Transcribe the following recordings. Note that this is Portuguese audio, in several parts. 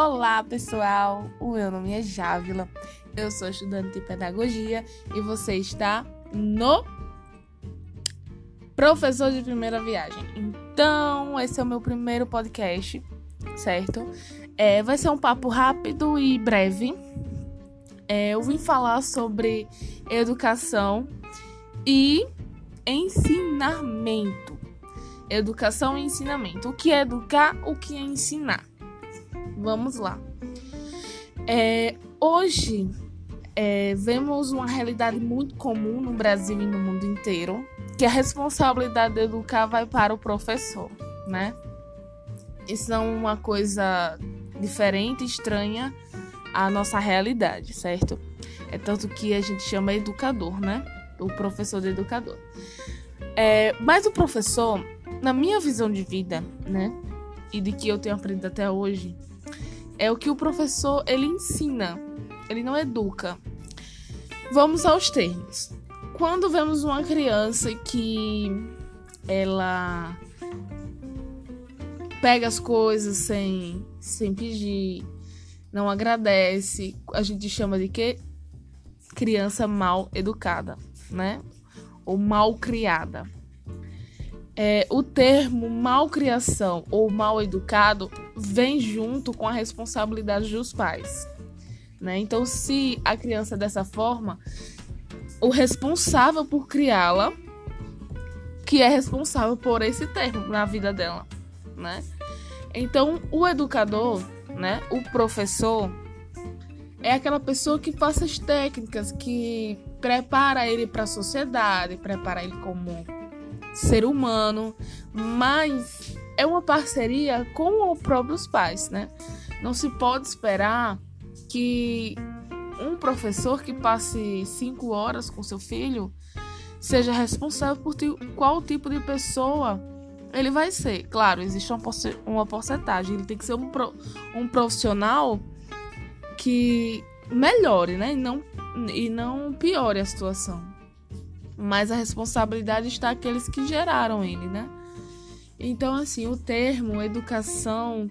Olá, pessoal! O meu nome é Jávila, eu sou estudante de pedagogia e você está no Professor de Primeira Viagem. Então, esse é o meu primeiro podcast, certo? É, vai ser um papo rápido e breve. É, eu vim falar sobre educação e ensinamento. Educação e ensinamento. O que é educar, o que é ensinar. Vamos lá. É, hoje é, vemos uma realidade muito comum no Brasil e no mundo inteiro, que a responsabilidade de educar vai para o professor, né? Isso é uma coisa diferente, estranha à nossa realidade, certo? É tanto que a gente chama educador, né? O professor de educador. É, mas o professor, na minha visão de vida, né? E de que eu tenho aprendido até hoje, é o que o professor ele ensina, ele não educa. Vamos aos termos. Quando vemos uma criança que ela pega as coisas sem, sem pedir, não agradece, a gente chama de que criança mal educada, né? Ou mal criada. É, o termo malcriação ou mal educado vem junto com a responsabilidade dos pais. Né? Então, se a criança é dessa forma, o responsável por criá-la, que é responsável por esse termo na vida dela, né? Então, o educador, né, o professor, é aquela pessoa que passa as técnicas, que prepara ele para a sociedade, prepara ele como ser humano, mas é uma parceria com os próprios pais, né? Não se pode esperar que um professor que passe cinco horas com seu filho seja responsável por qual tipo de pessoa ele vai ser. Claro, existe uma porcentagem. Ele tem que ser um, pro, um profissional que melhore, né? E não, e não piore a situação mas a responsabilidade está aqueles que geraram ele, né? Então, assim, o termo educação,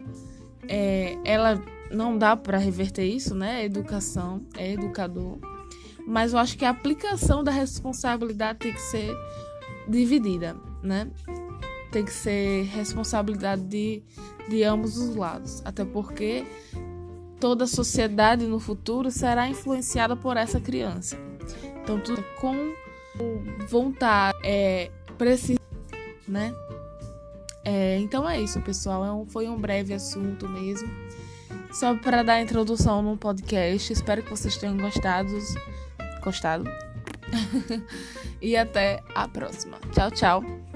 é, ela não dá para reverter isso, né? Educação é educador, mas eu acho que a aplicação da responsabilidade tem que ser dividida, né? Tem que ser responsabilidade de, de ambos os lados, até porque toda a sociedade no futuro será influenciada por essa criança. Então, tudo com vontade, é, precisa, né? É, então é isso, pessoal. É um, foi um breve assunto mesmo. Só para dar a introdução no podcast. Espero que vocês tenham gostado. Gostado. e até a próxima. Tchau, tchau.